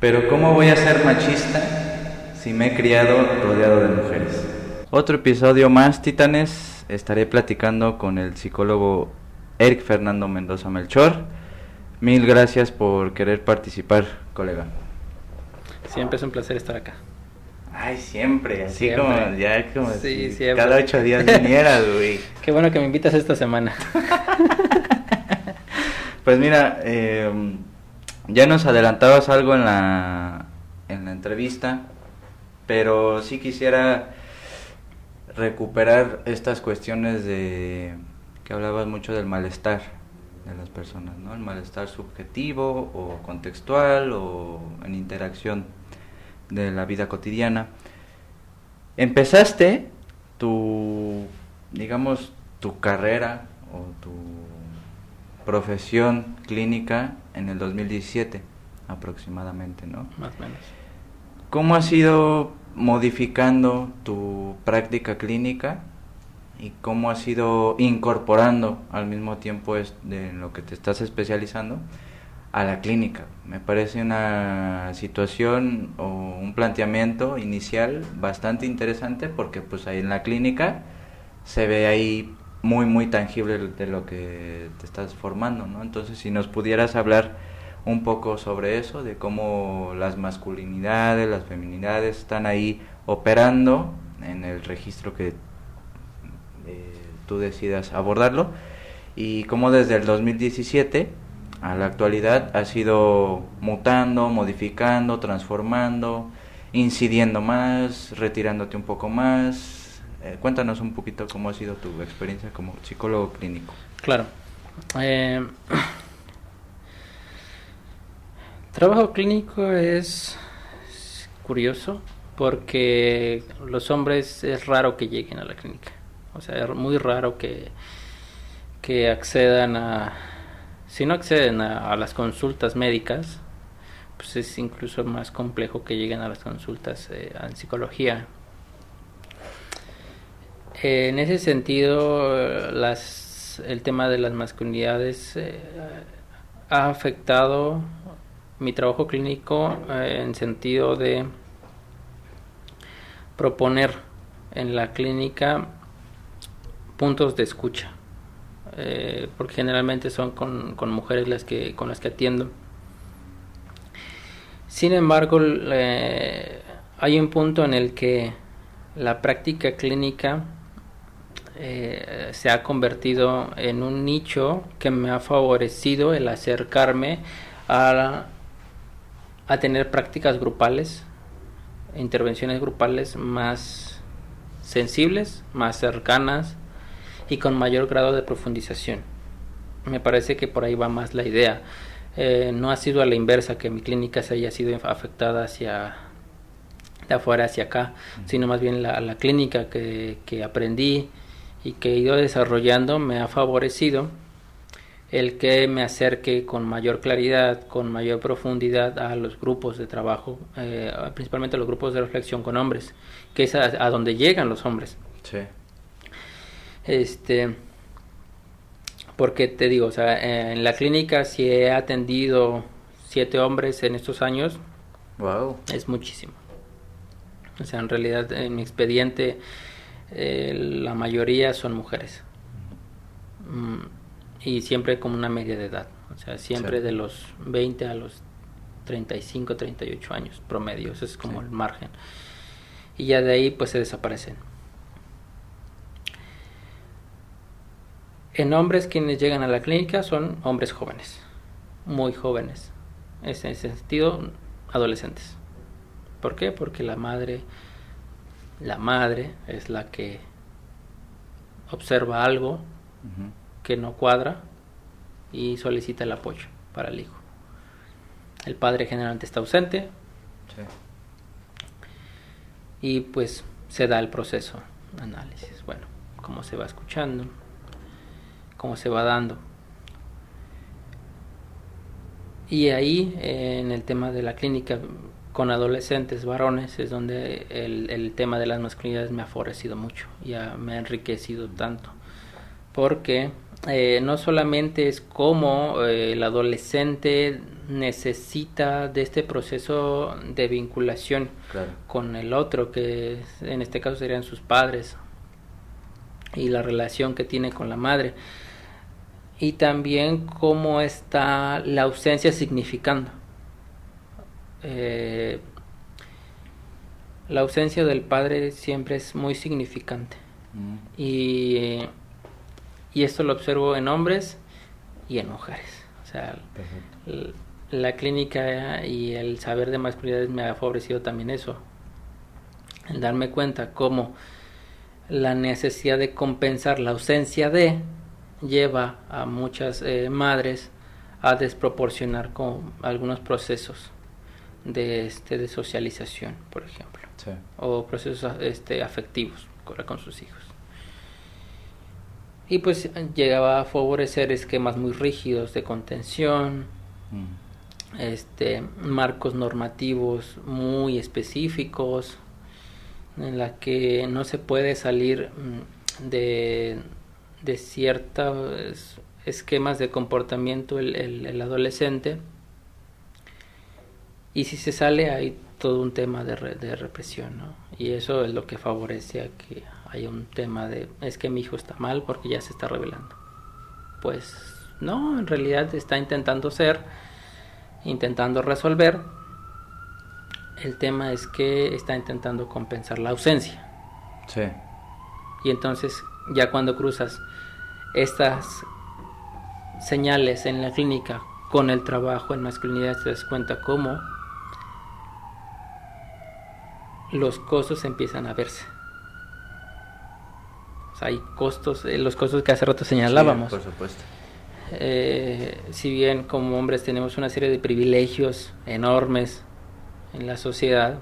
Pero ¿cómo voy a ser machista si me he criado rodeado de mujeres? Otro episodio más, Titanes. Estaré platicando con el psicólogo Eric Fernando Mendoza Melchor. Mil gracias por querer participar, colega. Siempre es un placer estar acá. Ay, siempre, así Siempre. como ya como Sí, si siempre. cada ocho días vinieras, güey. Qué bueno que me invitas esta semana. Pues mira, eh, ya nos adelantabas algo en la, en la entrevista, pero sí quisiera recuperar estas cuestiones de que hablabas mucho del malestar de las personas, ¿no? El malestar subjetivo o contextual o en interacción de la vida cotidiana. Empezaste tu, digamos, tu carrera o tu profesión clínica en el 2017 aproximadamente, ¿no? Más o menos. ¿Cómo has ido modificando tu práctica clínica y cómo has ido incorporando al mismo tiempo de lo que te estás especializando a la clínica? Me parece una situación o un planteamiento inicial bastante interesante porque pues ahí en la clínica se ve ahí muy muy tangible de lo que te estás formando, ¿no? Entonces, si nos pudieras hablar un poco sobre eso, de cómo las masculinidades, las feminidades están ahí operando en el registro que eh, tú decidas abordarlo y cómo desde el 2017 a la actualidad ha sido mutando, modificando, transformando, incidiendo más, retirándote un poco más. Eh, cuéntanos un poquito cómo ha sido tu experiencia como psicólogo clínico. Claro. Eh, trabajo clínico es curioso porque los hombres es raro que lleguen a la clínica. O sea, es muy raro que, que accedan a... Si no acceden a, a las consultas médicas, pues es incluso más complejo que lleguen a las consultas eh, en psicología. En ese sentido, eh, el tema de las masculinidades eh, ha afectado mi trabajo clínico eh, en sentido de proponer en la clínica puntos de escucha, eh, porque generalmente son con, con mujeres las que, con las que atiendo. Sin embargo, eh, hay un punto en el que la práctica clínica eh, se ha convertido en un nicho que me ha favorecido el acercarme a, a tener prácticas grupales, intervenciones grupales más sensibles, más cercanas y con mayor grado de profundización. Me parece que por ahí va más la idea. Eh, no ha sido a la inversa que mi clínica se haya sido afectada hacia de afuera hacia acá, sino más bien la, la clínica que, que aprendí y que he ido desarrollando me ha favorecido el que me acerque con mayor claridad, con mayor profundidad a los grupos de trabajo, eh, principalmente a los grupos de reflexión con hombres, que es a, a donde llegan los hombres. Sí. Este, porque te digo, o sea, eh, en la clínica si he atendido siete hombres en estos años, Wow. es muchísimo. O sea, en realidad en mi expediente eh, la mayoría son mujeres. Mm, y siempre como una media de edad. O sea, siempre Sí. de los 20 a los 35, 38 años promedio. Ese es como Sí. el margen. Y ya de ahí pues se desaparecen. En hombres quienes llegan a la clínica son hombres jóvenes, muy jóvenes. Es en ese sentido adolescentes. ¿Por qué? Porque la madre, la madre es la que observa algo que no cuadra y solicita el apoyo para el hijo. El padre generalmente está ausente Sí. y pues se da el proceso, análisis, bueno, cómo se va escuchando, cómo se va dando. Y ahí, eh, en el tema de la clínica con adolescentes varones, es donde el, el tema de las masculinidades me ha favorecido mucho, ya me ha enriquecido tanto, porque eh, no solamente es cómo eh, el adolescente necesita de este proceso de vinculación con el otro, que en este caso serían sus padres, y la relación que tiene con la madre, y también cómo está la ausencia significando. Eh, la ausencia del padre siempre es muy significante. Mm. Y, y, esto lo observo en hombres y en mujeres. O sea, la clínica y el saber de masculinidades me ha favorecido también eso. El darme cuenta cómo la necesidad de compensar la ausencia de lleva a muchas eh, madres a desproporcionar con algunos procesos de, este, de socialización, por ejemplo, o procesos este, afectivos con sus hijos. Y pues llegaba a favorecer esquemas muy rígidos de contención, mm. este, marcos normativos muy específicos, en la que no se puede salir mm, de, de ciertos esquemas de comportamiento el, el adolescente y si se sale hay todo un tema de, de represión, ¿no? Y eso es lo que favorece a que haya un tema de, es que mi hijo está mal porque ya se está revelando. Pues no, en realidad está intentando ser, intentando resolver. El tema es que está intentando compensar la ausencia. Sí. Y entonces, ya cuando cruzas estas señales en la clínica con el trabajo en masculinidad, te das cuenta cómo los costos empiezan a verse. hay costos, eh, los costos que hace rato señalábamos. por supuesto. Eh, si bien como hombres tenemos una serie de privilegios enormes en la sociedad,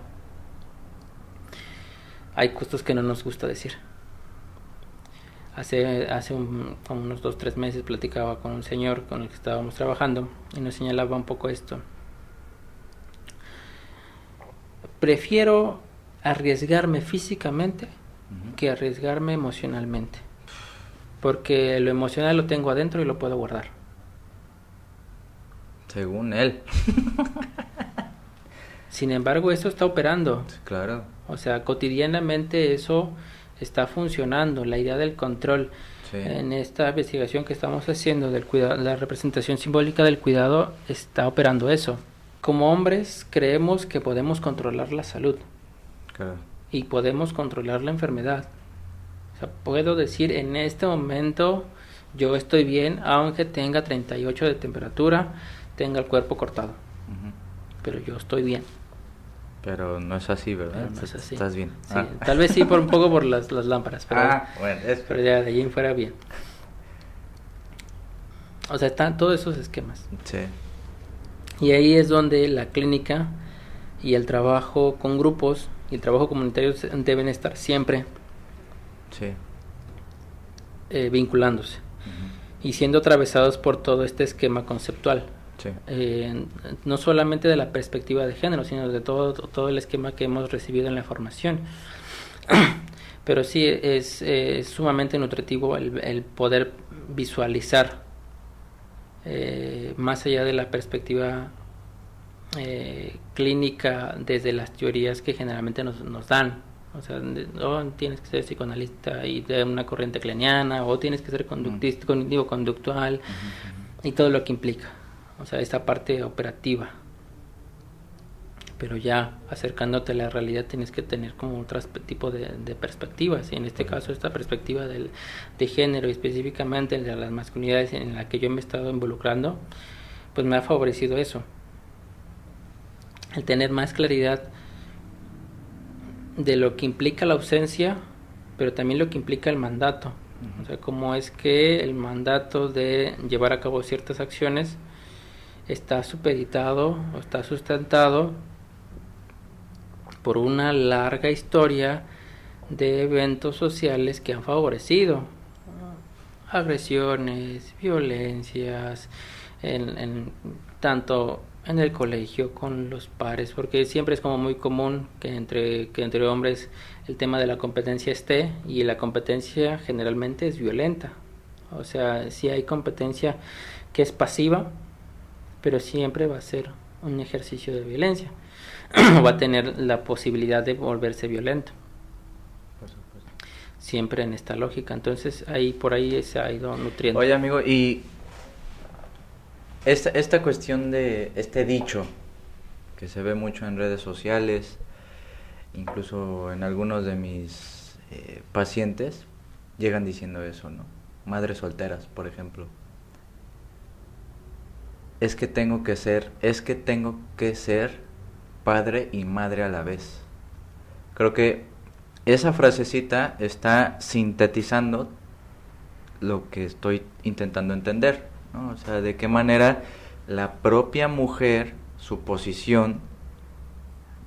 hay costos que no nos gusta decir. Hace, hace unos dos, tres meses platicaba con un señor con el que estábamos trabajando y nos señalaba un poco esto. Prefiero arriesgarme físicamente que arriesgarme emocionalmente. Porque lo emocional lo tengo adentro y lo puedo guardar. Según él. Sin embargo, eso está operando. Claro. O sea, cotidianamente eso está funcionando. La idea del control. En esta investigación que estamos haciendo del cuidado, la representación simbólica del cuidado está operando eso. Como hombres creemos que podemos controlar la salud. Y podemos controlar la enfermedad. O sea, puedo decir en este momento yo estoy bien aunque tenga 38 de temperatura, tenga el cuerpo cortado. Pero yo estoy bien. Pero no es así, ¿verdad? No es así. Estás bien. Ah. Tal vez sí por un poco por las, las lámparas, pero, ah, pero ya de allí en fuera bien. O sea, están todos esos esquemas. Sí. Y ahí es donde la clínica y el trabajo con grupos y el trabajo comunitario deben estar siempre eh, vinculándose y siendo atravesados por todo este esquema conceptual. Eh, no solamente de la perspectiva de género, sino de todo, todo el esquema que hemos recibido en la formación. Pero sí es, sumamente nutritivo el, poder visualizar eh, más allá de la perspectiva eh, clínica desde las teorías que generalmente nos, nos dan. O sea, oh, tienes que ser psicoanalista y de una corriente cleniana, o tienes que ser conductista, cognitivo conductual, y todo lo que implica. O sea, esta parte operativa. Pero ya acercándote a la realidad tienes que tener como otro tipo de, perspectivas. Y en este caso, esta perspectiva del, de género, específicamente de las masculinidades en la que yo me he estado involucrando, pues me ha favorecido eso el tener más claridad de lo que implica la ausencia, pero también lo que implica el mandato. O sea, cómo es que el mandato de llevar a cabo ciertas acciones está supeditado o está sustentado por una larga historia de eventos sociales que han favorecido agresiones, violencias, en, en tanto en el colegio con los pares, porque siempre es como muy común que entre, que entre hombres el tema de la competencia esté y la competencia generalmente es violenta. O sea, si hay competencia que es pasiva, pero siempre va a ser un ejercicio de violencia. va a tener la posibilidad de volverse violento. Siempre en esta lógica. Entonces, ahí por ahí se ha ido nutriendo. Oye, amigo, y esta, esta cuestión de este dicho que se ve mucho en redes sociales, incluso en algunos de mis eh, pacientes, llegan diciendo eso, ¿no? Madres solteras, por ejemplo. Es que tengo que ser, es que tengo que ser padre y madre a la vez. Creo que esa frasecita está sintetizando lo que estoy intentando entender, ¿no? O sea, de qué manera la propia mujer, su posición,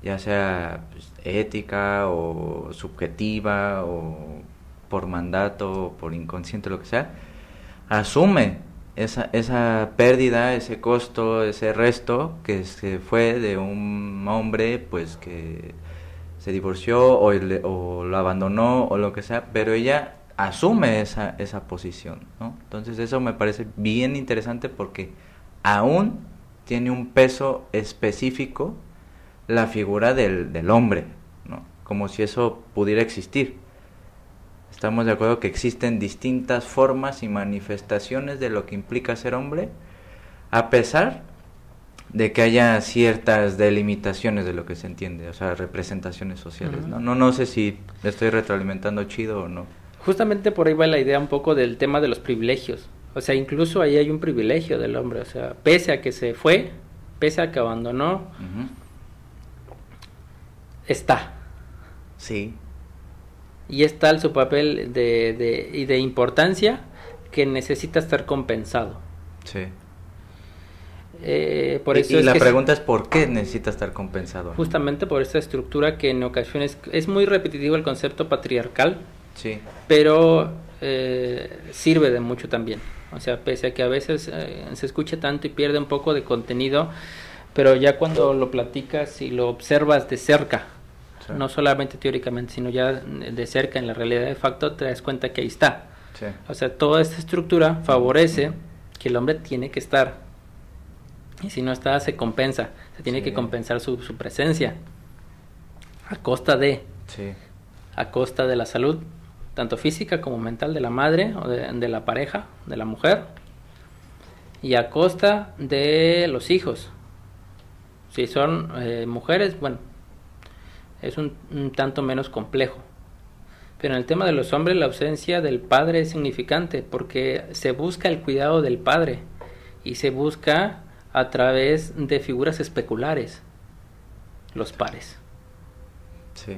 ya sea pues, ética o subjetiva o por mandato o por inconsciente, lo que sea, asume esa, esa pérdida, ese costo, ese resto que se fue de un hombre pues que se divorció o, o lo abandonó o lo que sea, pero ella asume esa, esa posición, ¿no? Entonces eso me parece bien interesante porque aún tiene un peso específico la figura del, del hombre, ¿no? Como si eso pudiera existir. Estamos de acuerdo que existen distintas formas y manifestaciones de lo que implica ser hombre, a pesar de que haya ciertas delimitaciones de lo que se entiende, o sea, representaciones sociales, ¿no? No, no sé si estoy retroalimentando chido o no. Justamente por ahí va la idea un poco del tema de los privilegios. O sea, incluso ahí hay un privilegio del hombre, o sea, pese a que se fue, pese a que abandonó, está. Sí. Y es tal su papel de, de, y de importancia que necesita estar compensado. Sí. Eh, por eso y, es la que pregunta es por qué necesita estar compensado. Justamente por esta estructura que en ocasiones es muy repetitivo el concepto patriarcal, Sí. pero eh, sirve de mucho también. O sea, pese a que a veces eh, se escucha tanto y pierde un poco de contenido, pero ya cuando lo platicas y lo observas de cerca, Sí. no solamente teóricamente, sino ya de cerca en la realidad de facto, te das cuenta que ahí está. Sí. O sea, toda esta estructura favorece que el hombre tiene que estar. Y si no está, se compensa. Se tiene Sí. que compensar su, su presencia. A costa de, a costa de la salud, tanto física como mental de la madre o de, la pareja, de la mujer. Y a costa de los hijos. Si son eh, mujeres, bueno, es un, un tanto menos complejo. Pero en el tema de los hombres la ausencia del padre es significante porque se busca el cuidado del padre y se busca a través de figuras especulares los pares. Sí.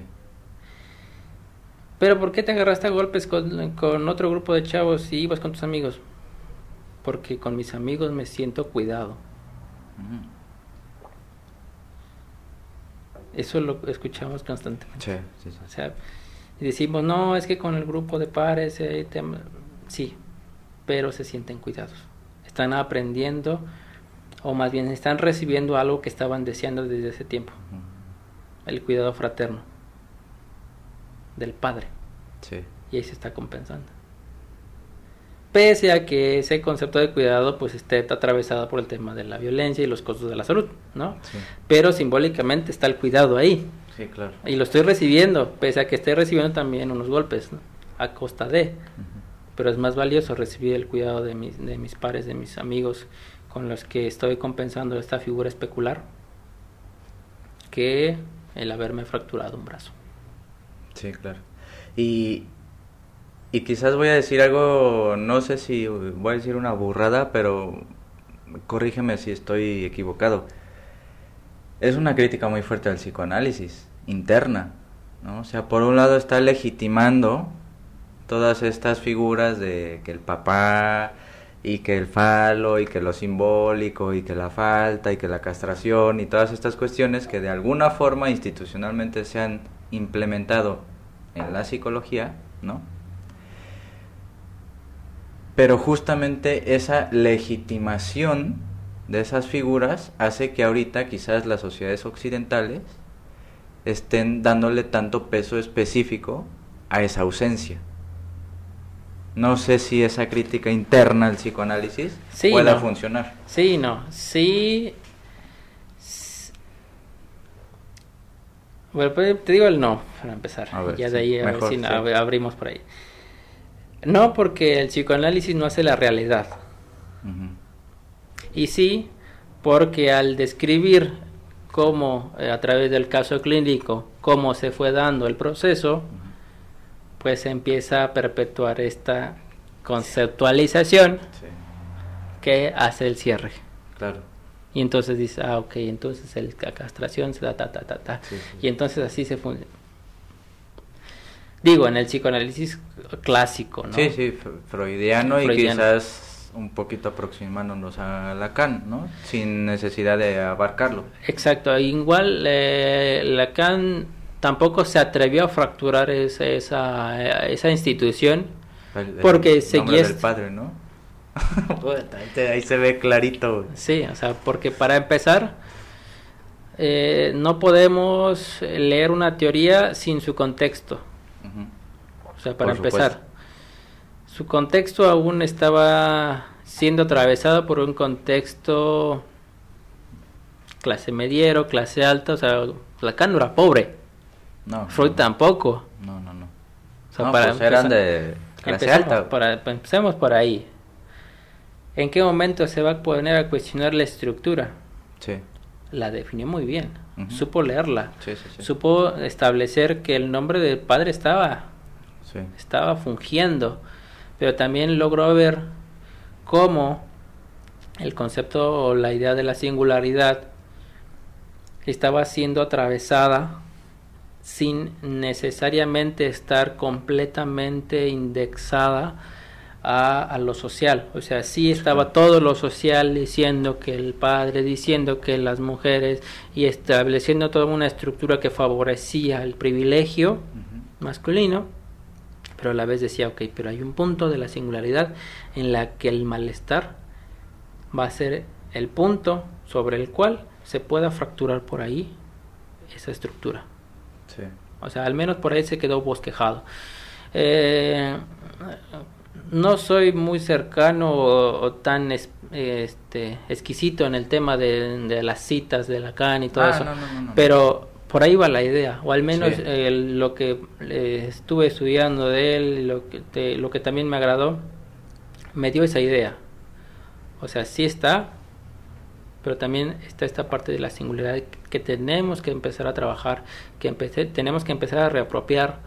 Pero ¿por qué te agarraste a golpes con, con otro grupo de chavos y ibas con tus amigos? Porque con mis amigos me siento cuidado. Ujú. Eso lo escuchamos constantemente. Sí, sí, sí. O sea, decimos, no, es que con el grupo de pares, eh, tem-". sí, pero se sienten cuidados. Están aprendiendo, o más bien están recibiendo algo que estaban deseando desde ese tiempo, Ujú. el cuidado fraterno del padre, Sí. y ahí se está compensando. Pese a que ese concepto de cuidado pues esté atravesado por el tema de la violencia y los costos de la salud, ¿no? Sí. Pero simbólicamente está el cuidado ahí, Sí, claro. y lo estoy recibiendo, pese a que esté recibiendo también unos golpes, ¿no? a costa de. Pero es más valioso recibir el cuidado de mis, de mis pares, de mis amigos, con los que estoy compensando esta figura especular, que el haberme fracturado un brazo. Sí, claro. Y, y quizás voy a decir algo, no sé si voy a decir una burrada, pero corrígeme si estoy equivocado. Es una crítica muy fuerte al psicoanálisis, interna, ¿no? O sea, por un lado está legitimando todas estas figuras de que el papá y que el falo y que lo simbólico y que la falta y que la castración y todas estas cuestiones que de alguna forma institucionalmente se han implementado en la psicología, ¿no? Pero justamente esa legitimación de esas figuras hace que ahorita quizás las sociedades occidentales estén dándole tanto peso específico a esa ausencia. No sé si esa crítica interna al psicoanálisis Sí, pueda no. funcionar. Sí, no. Sí. Bueno, pues, te digo el no, para empezar. A ver, ya de ahí a ver si sí. abrimos por ahí. No, porque el psicoanálisis no hace la realidad. Y sí, porque al describir cómo, eh, a través del caso clínico, cómo se fue dando el proceso, pues se empieza a perpetuar esta conceptualización Sí, que hace el cierre. claro. Y entonces dice, ah, ok, entonces el, la castración se da ta, ta, ta, ta. Sí, sí. Y entonces así se funciona. Digo, en el psicoanálisis clásico, ¿no? Sí, sí, fr- freudiano, y quizás un poquito aproximándonos a Lacan, ¿no? Sin necesidad de abarcarlo. Exacto, igual eh, Lacan tampoco se atrevió a fracturar esa, esa, esa institución El- el Porque seguía del est- padre, ¿no? Ahí, se ve clarito. güey. Sí, o sea, porque para empezar, eh, no podemos leer una teoría sin su contexto. O sea, para Por empezar, supuesto. su contexto aún estaba siendo atravesado por un contexto clase mediero, clase alta, o sea, Lacan no era pobre, No, Freud no, tampoco. No, no, no. O sea, No, para pues eran de clase alta. por, ahí- empecemos por ahí. ¿En qué momento se va a poner a cuestionar la estructura? Sí, La definió muy bien, supo leerla, sí, sí. sí. supo establecer que el nombre del padre estaba, Sí. estaba fungiendo, pero también logró ver cómo el concepto o la idea de la singularidad estaba siendo atravesada sin necesariamente estar completamente indexada a, a lo social. O sea, sí estaba todo lo social diciendo que el padre, diciendo que las mujeres y estableciendo toda una estructura que favorecía el privilegio masculino, pero a la vez decía, ok, pero hay un punto de la singularidad en la que el malestar va a ser el punto sobre el cual se pueda fracturar por ahí esa estructura. Sí. O sea, al menos por ahí se quedó bosquejado. Eh, no soy muy cercano o, o tan es- este, exquisito en el tema de, de las citas de Lacan y todo Ah, eso, no, no, no, no. pero por ahí va la idea, o al menos Sí. eh, lo que eh, estuve estudiando de él, lo que, te- lo que también me agradó, me dio esa idea. O sea, sí está, pero también está esta parte de la singularidad que tenemos que empezar a trabajar, que empecé, tenemos que empezar a reapropiar.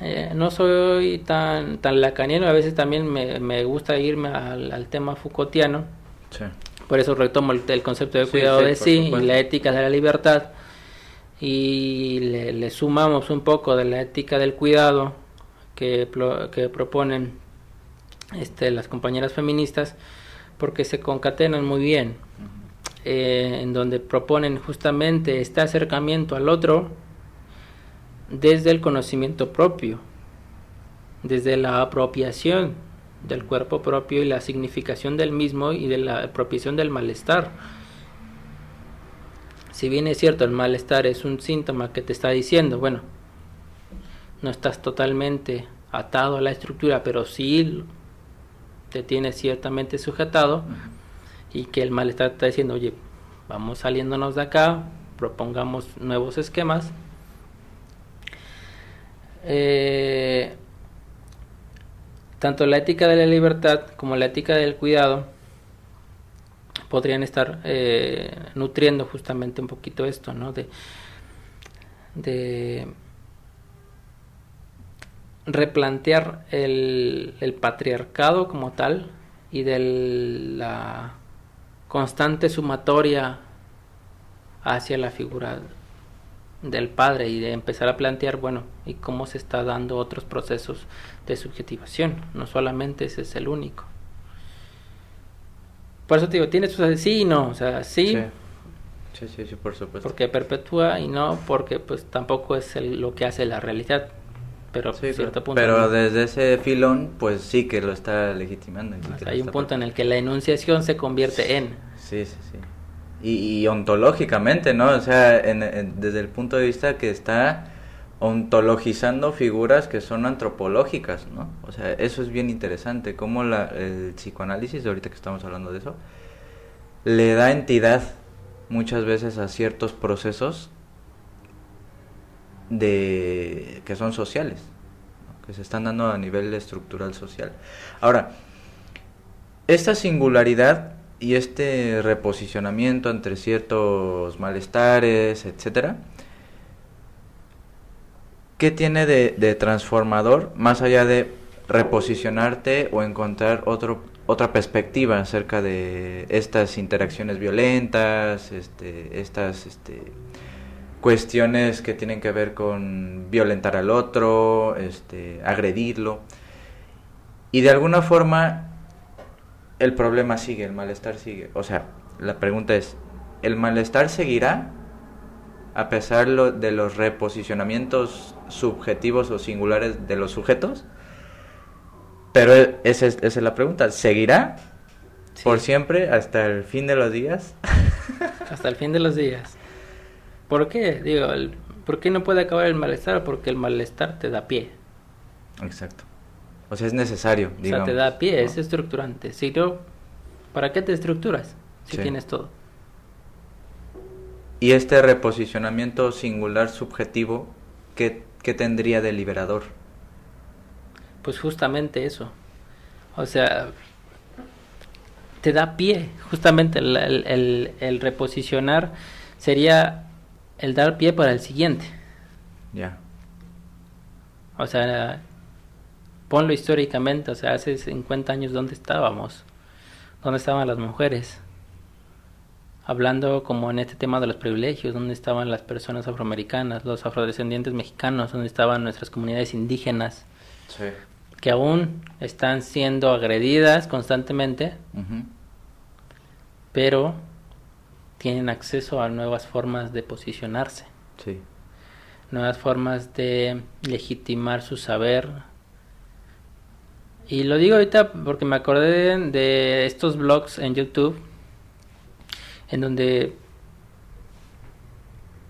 Eh, no soy tan, tan lacaniano, a veces también me, me gusta irme al, al tema Foucaultiano, Sí. por eso retomo el, el concepto de cuidado sí, de sí y la ética de la libertad. Y le, le sumamos un poco de la ética del cuidado que, que proponen este, las compañeras feministas porque se concatenan muy bien. Eh, en donde proponen justamente este acercamiento al otro desde el conocimiento propio desde la apropiación del cuerpo propio y la significación del mismo y de la apropiación del malestar. Si bien es cierto, el malestar es un síntoma que te está diciendo, bueno, no estás totalmente atado a la estructura, pero sí te tienes ciertamente sujetado y que el malestar te está diciendo, oye, vamos saliéndonos de acá, propongamos nuevos esquemas. Eh, tanto la ética de la libertad como la ética del cuidado podrían estar eh, nutriendo justamente un poquito esto, ¿no? De, replantear el patriarcado como tal y de la constante sumatoria hacia la figura del padre y de empezar a plantear, bueno, y cómo se está dando otros procesos de subjetivación, no solamente ese es el único. Por eso te digo, tiene sus sí y no, o sea, sí, Sí. Sí, sí, sí, por supuesto. porque perpetúa y no porque pues tampoco es el- lo que hace la realidad, pero Sí, cierto pero, punto pero no. desde ese filón, pues sí que lo está legitimando. hay un punto en el que la enunciación se convierte en Sí, sí, sí. Y, ontológicamente, ¿no? O sea, en- desde el punto de vista que está ontologizando figuras que son antropológicas, ¿no? O sea, eso es bien interesante, cómo la, el psicoanálisis, ahorita que estamos hablando de eso, le da entidad muchas veces a ciertos procesos de que son sociales, que se están dando a nivel estructural social. Ahora, esta singularidad y este reposicionamiento entre ciertos malestares, etcétera, ¿qué tiene de, transformador más allá de reposicionarte o encontrar otro, otra perspectiva acerca de estas interacciones violentas, este, estas este, cuestiones que tienen que ver con violentar al otro, este, agredirlo. Y de alguna forma el problema sigue, el malestar sigue. O sea, la pregunta es, ¿el malestar seguirá a pesar de los reposicionamientos subjetivos o singulares de los sujetos? Pero e, esa es, la pregunta, ¿seguirá por siempre hasta el fin de los días? hasta el fin de los días. ¿Por qué? Digo, ¿por qué no puede acabar el malestar? Porque el malestar te da pie. Exacto. O sea, es necesario, digamos. O sea, te da pie, es estructurante. Si no, ¿para qué te estructuras si tienes todo? Y este reposicionamiento singular subjetivo, ¿qué, tendría de liberador? Pues justamente eso. O sea, te da pie. Justamente el, el, el reposicionar sería el dar pie para el siguiente. Ya. O sea, ponlo históricamente, o sea, hace 50 años, ¿dónde estábamos? ¿Dónde estaban las mujeres? Hablando como en este tema de los privilegios, ¿dónde estaban las personas afroamericanas, los afrodescendientes mexicanos, dónde estaban nuestras comunidades indígenas? Sí. Que aún están siendo agredidas constantemente, pero tienen acceso a nuevas formas de posicionarse. Sí. Nuevas formas de legitimar su saber. Y lo digo ahorita porque me acordé de, estos blogs en YouTube en donde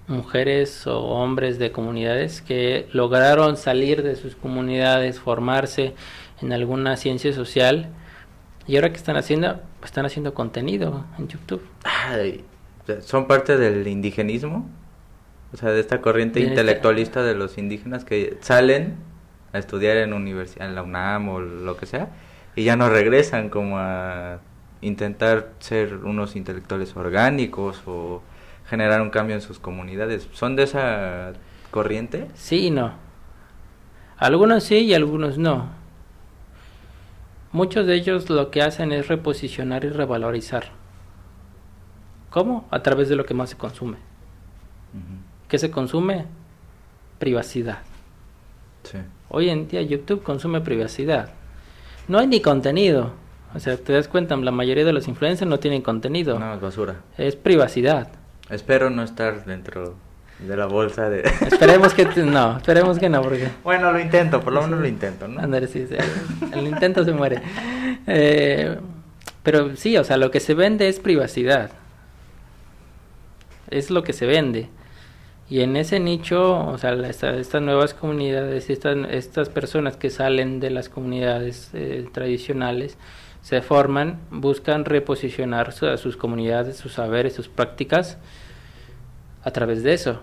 mujeres o hombres de comunidades que lograron salir de sus comunidades, formarse en alguna ciencia social y ahora que están haciendo, están haciendo contenido en YouTube. Ay, son parte del indigenismo, o sea, de esta corriente intelectualista de los indígenas que salen a estudiar en universidad, en la UNAM o lo que sea, y ya no regresan como a intentar ser unos intelectuales orgánicos o generar un cambio en sus comunidades. ¿Son de esa corriente? Sí y no. Algunos sí y algunos no. Muchos de ellos lo que hacen es reposicionar y revalorizar. ¿Cómo? A través de lo que más se consume. ¿Qué se consume? Privacidad. Sí. Hoy en día YouTube consume privacidad. No hay ni contenido. O sea, te das cuenta, la mayoría de los influencers no tienen contenido. No, es basura. Es privacidad. Espero no estar dentro de la bolsa de... Esperemos que no, esperemos que no, porque... Bueno, lo intento, por lo menos lo intento, ¿no? Andrés, sí, sí, el intento se muere. Eh, pero sí, o sea, lo que se vende es privacidad es lo que se vende. Y en ese nicho, o sea, estas nuevas comunidades, estas, estas personas que salen de las comunidades eh, tradicionales, se forman, buscan reposicionar a sus comunidades, sus saberes, sus prácticas a través de eso.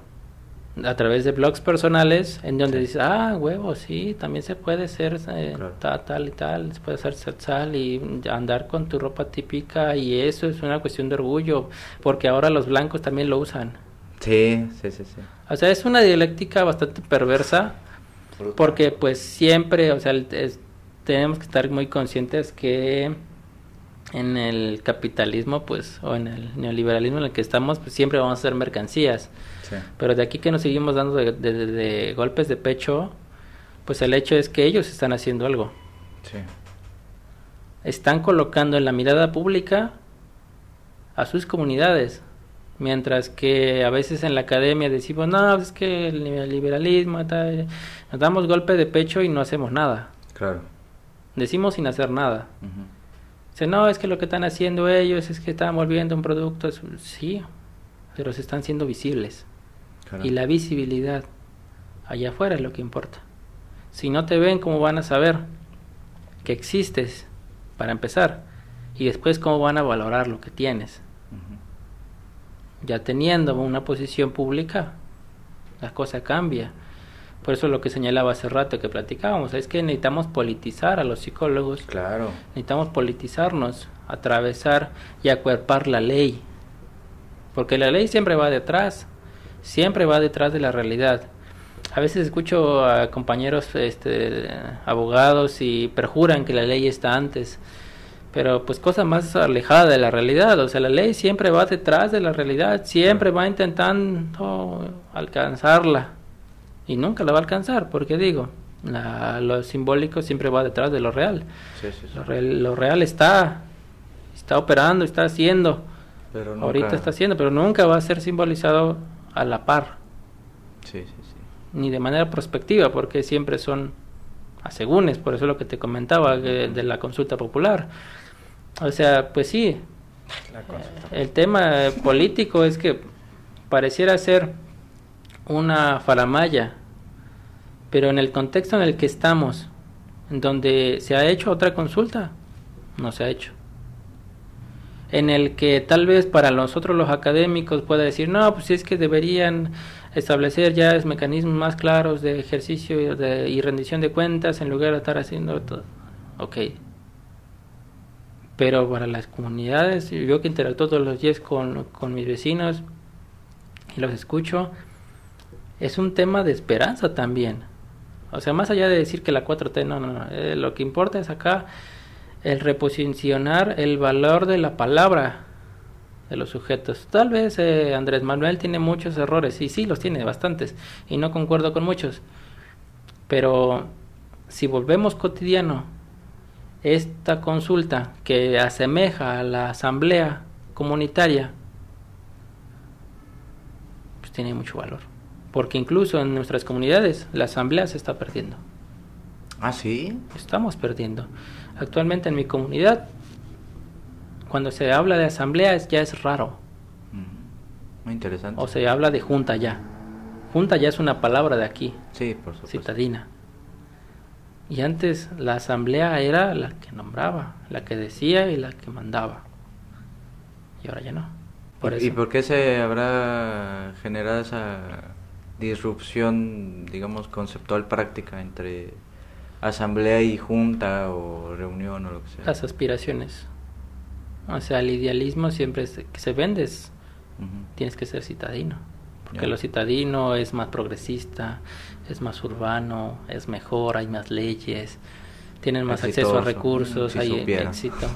A través de blogs personales en donde dices, ah, huevo, sí, también se puede ser eh, tal, tal y tal, se puede hacer sal y andar con tu ropa típica y eso es una cuestión de orgullo, porque ahora los blancos también lo usan. Sí, sí, sí, sí. O sea, es una dialéctica bastante perversa, porque pues siempre, o sea, tenemos que estar muy conscientes que en el capitalismo, pues, o en el neoliberalismo en el que estamos, pues siempre vamos a ser mercancías. Pero de aquí que nos seguimos dando de, golpes de pecho, pues el hecho es que ellos están haciendo algo. Están colocando en la mirada pública a sus comunidades. Mientras que a veces en la academia decimos, no, es que el liberalismo, nos damos golpe de pecho y no hacemos nada. Claro. Decimos sin hacer nada. Dice, no, es que lo que están haciendo ellos es que están volviendo un producto. Sí, pero se están siendo visibles. Y la visibilidad allá afuera es lo que importa. Si no te ven, ¿cómo van a saber que existes? Para empezar. Y después, ¿cómo van a valorar lo que tienes? Ya teniendo una posición pública, la cosa cambia. Por eso lo que señalaba hace rato que platicábamos, es que necesitamos politizar a los psicólogos. Claro. Necesitamos politizarnos, atravesar y acuerpar la ley. Porque la ley siempre va detrás, siempre va detrás de la realidad. A veces escucho a compañeros este, abogados y perjuran que la ley está antes, pero pues cosa más alejada de la realidad. O sea, la ley siempre va detrás de la realidad, siempre va intentando alcanzarla y nunca la va a alcanzar, porque digo, lo simbólico siempre va detrás de lo real. Lo, real lo, real está, está operando, está haciendo. Pero Ahorita está haciendo, pero nunca va a ser simbolizado a la par. Sí, sí ni de manera prospectiva, porque siempre son asegúnes, por eso lo que te comentaba de, la consulta popular. O sea, pues sí, el tema político es que pareciera ser una faramaya, pero en el contexto en el que estamos, en donde se ha hecho otra consulta, no se ha hecho. En el que tal vez para nosotros los académicos pueda decir, no, pues es que deberían establecer ya mecanismos más claros de ejercicio y rendición de cuentas en lugar de estar haciendo todo. Ok. Pero para las comunidades, yo que interactúo todos los días con, con mis vecinos y los escucho, es un tema de esperanza también. O sea, más allá de decir que la 4T, no, no, no. Eh, lo que importa es acá el reposicionar el valor de la palabra de los sujetos. Tal vez eh, Andrés Manuel tiene muchos errores, y sí, los tiene bastantes, y no concuerdo con muchos. Pero si volvemos cotidiano esta consulta que asemeja a la asamblea comunitaria, pues tiene mucho valor. Porque incluso en nuestras comunidades la asamblea se está perdiendo. ¿Ah, sí? Estamos perdiendo. Actualmente en mi comunidad cuando se habla de asamblea ya es raro. Muy interesante. O se habla de junta ya. Junta ya es una palabra de aquí. Sí, por supuesto. Citadina. Y antes la asamblea era la que nombraba, la que decía y la que mandaba. Y ahora ya no. ¿Y por qué se habrá generado esa disrupción, digamos, conceptual práctica entre asamblea y junta o reunión o lo que sea? Las aspiraciones. O sea, el idealismo siempre es que se vendes. Tienes que ser citadino. Porque lo citadino es más progresista, es más urbano, es mejor, hay más leyes, tienen más acceso a recursos, hay éxito.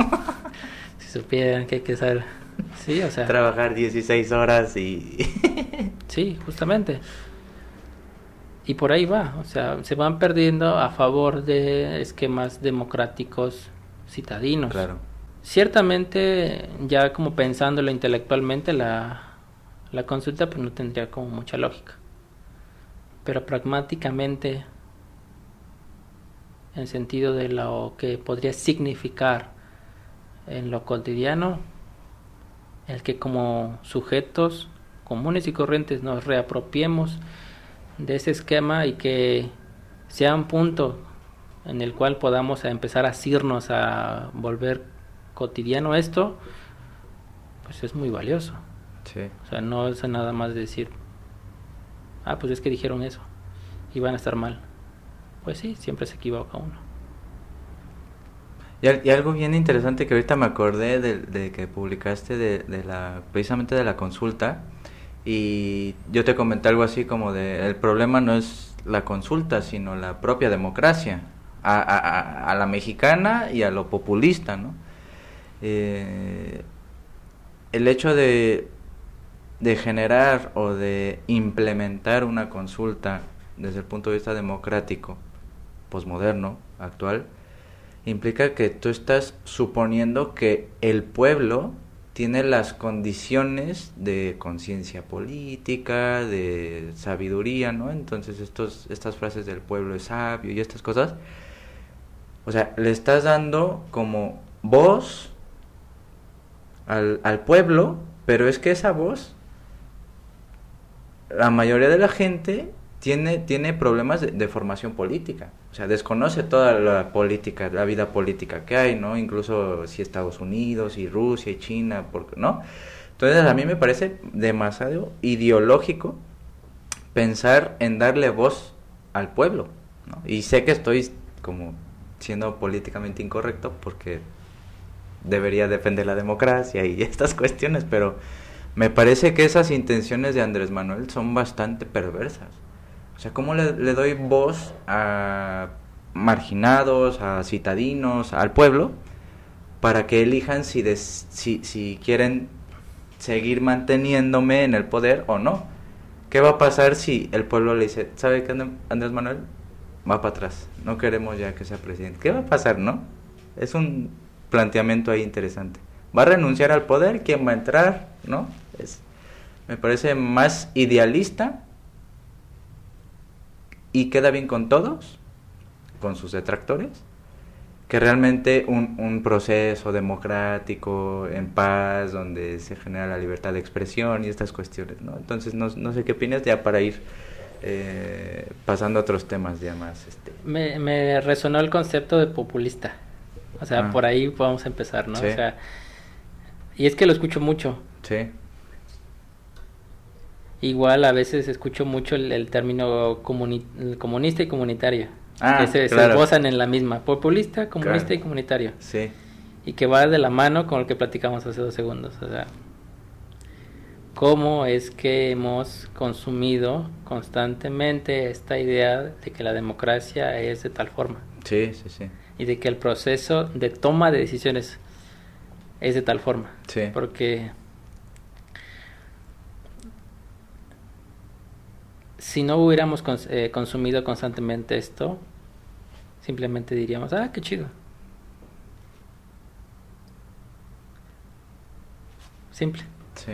si supieran que hay que saber. Sí, o sea. Trabajar 16 horas y. sí, justamente. Y por ahí va, o sea, se van perdiendo a favor de esquemas democráticos citadinos. Claro. Ciertamente, ya como pensándolo intelectualmente, la, la consulta pues no tendría como mucha lógica. Pero pragmáticamente, en sentido de lo que podría significar en lo cotidiano, el que como sujetos comunes y corrientes nos reapropiemos de ese esquema y que sea un punto en el cual podamos empezar a asirnos a volver cotidiano esto, pues es muy valioso. O sea, no es nada más decir, ah, pues es que dijeron eso y van a estar mal. Pues sí, siempre se equivoca uno. Y, algo bien interesante que ahorita me acordé de, que publicaste de, la precisamente de la consulta y yo te comenté algo así como de el problema no es la consulta sino la propia democracia a, a, a la mexicana y a lo populista, ¿no? eh, el hecho de, de generar o de implementar una consulta desde el punto de vista democrático, posmoderno, actual, implica que tú estás suponiendo que el pueblo tiene las condiciones de conciencia política, de sabiduría, ¿no? Entonces estos, estas frases del pueblo es sabio y estas cosas, o sea, le estás dando como voz al, al pueblo, pero es que esa voz, la mayoría de la gente tiene, tiene problemas de, formación política. O sea, desconoce toda la política, la vida política que hay, ¿no? Incluso si Estados Unidos y Rusia y China, porque, ¿no? Entonces a mí me parece demasiado ideológico pensar en darle voz al pueblo. Y sé que estoy como siendo políticamente incorrecto porque debería defender la democracia y estas cuestiones, pero me parece que esas intenciones de Andrés Manuel son bastante perversas. O sea, ¿cómo le, doy voz a marginados, a citadinos, al pueblo, para que elijan si, si, si quieren seguir manteniéndome en el poder o no? ¿Qué va a pasar si el pueblo le dice, ¿sabe qué, Andrés Manuel? Va para atrás, no queremos ya que sea presidente. ¿Qué va a pasar, no? Es un planteamiento ahí interesante. ¿Va a renunciar al poder? ¿Quién va a entrar? ¿No? Es, me parece más idealista y queda bien con todos, con sus detractores, que realmente un, un proceso democrático, en paz, donde se genera la libertad de expresión y estas cuestiones, ¿no? Entonces, no, no sé qué opinas ya para ir eh, pasando a otros temas ya más. Este. Me, me resonó el concepto de populista. O sea, ah. por ahí podemos empezar, ¿no? O sea, y es que lo escucho mucho. Sí. Igual a veces escucho mucho el, término comunista y comunitario. Ah, que se, claro. en la misma. Populista, comunista y comunitario. Sí. Y que va de la mano con lo que platicamos hace dos segundos. O sea, cómo es que hemos consumido constantemente esta idea de que la democracia es de tal forma. Sí, sí, sí. Y de que el proceso de toma de decisiones es de tal forma. Sí. Porque si no hubiéramos eh, consumido constantemente esto, simplemente diríamos, ah, qué chido. Simple. Sí.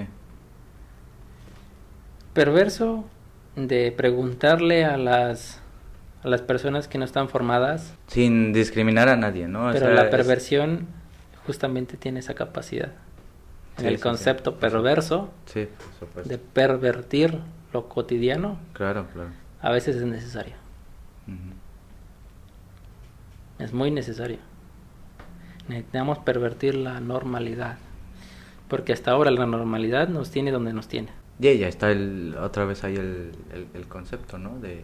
Perverso de preguntarle a las a las personas que no están formadas. Sin discriminar a nadie, ¿no? Pero la perversión justamente tiene esa capacidad. en el concepto perverso de pervertir lo cotidiano, claro, claro. a veces es necesario. Es muy necesario. Necesitamos pervertir la normalidad. Porque hasta ahora la normalidad nos tiene donde nos tiene. Y ya está el, otra vez ahí el, el, concepto, ¿no? De,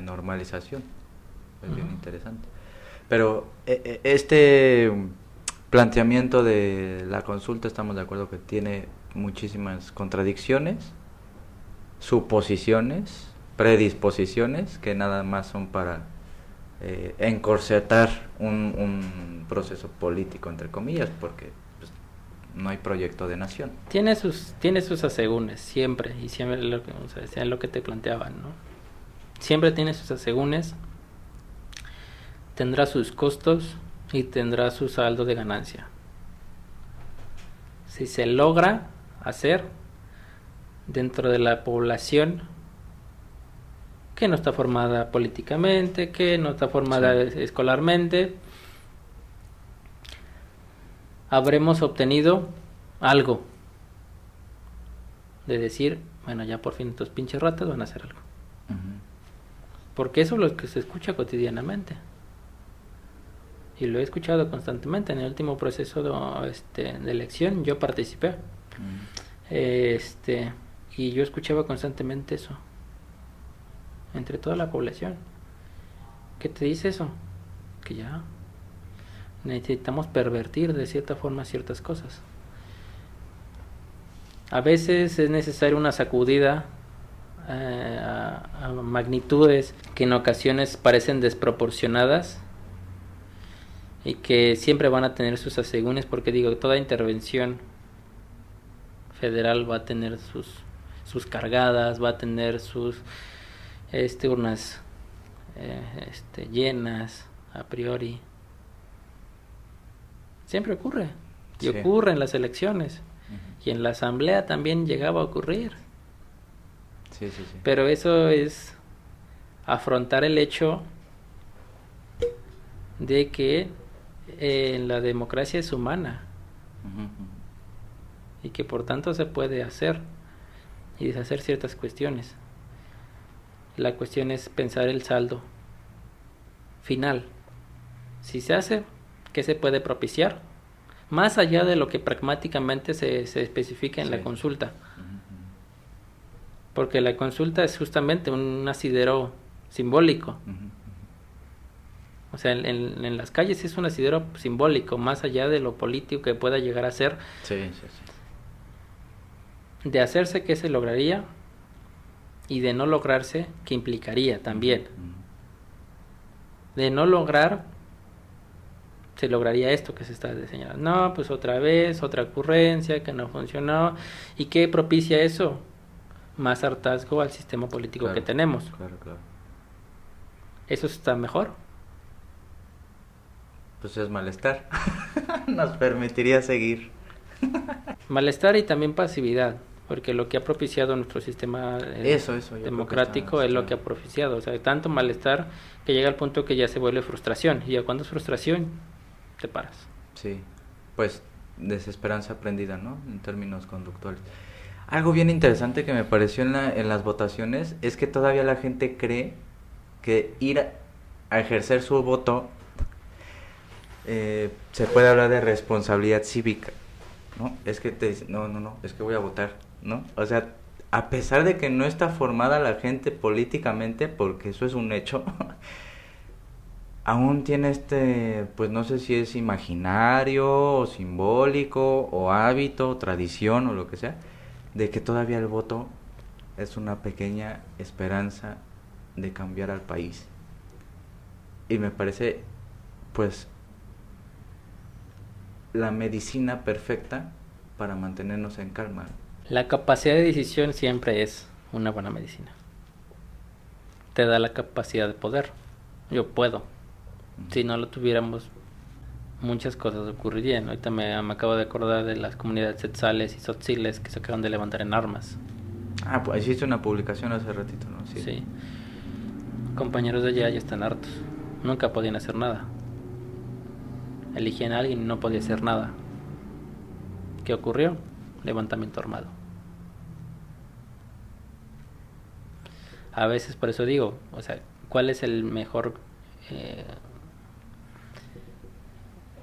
normalización. Es bien interesante. Pero e, e, este planteamiento de la consulta estamos de acuerdo que tiene muchísimas contradicciones suposiciones, predisposiciones, que nada más son para eh, encorsetar un, proceso político, entre comillas, porque pues, no hay proyecto de nación. Tiene sus, tiene sus asegúnes, siempre, y siempre lo que, o lo que te planteaban, ¿no? Siempre tiene sus asegúnes, tendrá sus costos y tendrá su saldo de ganancia. Si se logra hacer, dentro de la población que no está formada políticamente, que no está formada escolarmente, habremos obtenido algo de decir, bueno, ya por fin estos pinches ratas van a hacer algo. Porque eso es lo que se escucha cotidianamente. Y lo he escuchado constantemente. En el último proceso de, este, de elección yo participé. Este y yo escuchaba constantemente eso, entre toda la población. ¿Qué te dice eso? Que ya necesitamos pervertir de cierta forma ciertas cosas. A veces es necesaria una sacudida eh, a, magnitudes que en ocasiones parecen desproporcionadas y que siempre van a tener sus asegúnes porque digo, toda intervención federal va a tener sus sus cargadas, va a tener sus este, urnas eh, este, llenas a priori. Siempre ocurre. Y ocurre en las elecciones. Y en la asamblea también llegaba a ocurrir. Pero eso es afrontar el hecho de que eh, la democracia es humana. Y que por tanto se puede hacer y deshacer ciertas cuestiones. La cuestión es pensar el saldo final. Si se hace, ¿qué se puede propiciar? Más allá de lo que pragmáticamente se, se especifica en la consulta. Porque la consulta es justamente un asidero simbólico. O sea, en, en- en las calles es un asidero simbólico, más allá de lo político que pueda llegar a ser. Sí, sí, sí. De hacerse, ¿qué se lograría? Y de no lograrse, ¿qué implicaría también? De no lograr, se lograría esto que se está señalando. No, pues otra vez, otra ocurrencia que no funcionó. ¿Y qué propicia eso? Más hartazgo al sistema político Claro, que tenemos. Claro, claro. ¿Eso está mejor? Pues es malestar. Nos permitiría seguir. Malestar y también pasividad, porque lo que ha propiciado nuestro sistema eh, Eso, eso, democrático está- es lo que ha propiciado. O sea, tanto malestar que llega al punto que ya se vuelve frustración. Y ya cuando es frustración, te paras. Sí, pues desesperanza aprendida, ¿no? En términos conductuales. Algo bien interesante que me pareció en, la- en las votaciones es que todavía la gente cree que ir a, a ejercer su voto eh, se puede hablar de responsabilidad cívica, ¿no? Es que te dicen, no, no, no, es que voy a votar, ¿no? O sea, a pesar de que no está formada la gente políticamente, porque eso es un hecho, aún tiene este, pues no sé si es imaginario o simbólico o hábito, o tradición o lo que sea, de que todavía el voto es una pequeña esperanza de cambiar al país. Y me parece, pues, la medicina perfecta para mantenernos en calma. La capacidad de decisión siempre es una buena medicina. Te da la capacidad de poder. Yo puedo. Si no lo tuviéramos, muchas cosas ocurrirían. Ahorita me, me acabo de acordar de las comunidades tzales y tzotziles que se acaban de levantar en armas. Ah, pues hiciste una publicación hace ratito, ¿no? Sí. Compañeros de allá ya están hartos. Nunca podían hacer nada. Eligían a alguien y no podía hacer nada. ¿Qué ocurrió? Levantamiento armado. A veces por eso digo, o sea, ¿cuál es el mejor eh,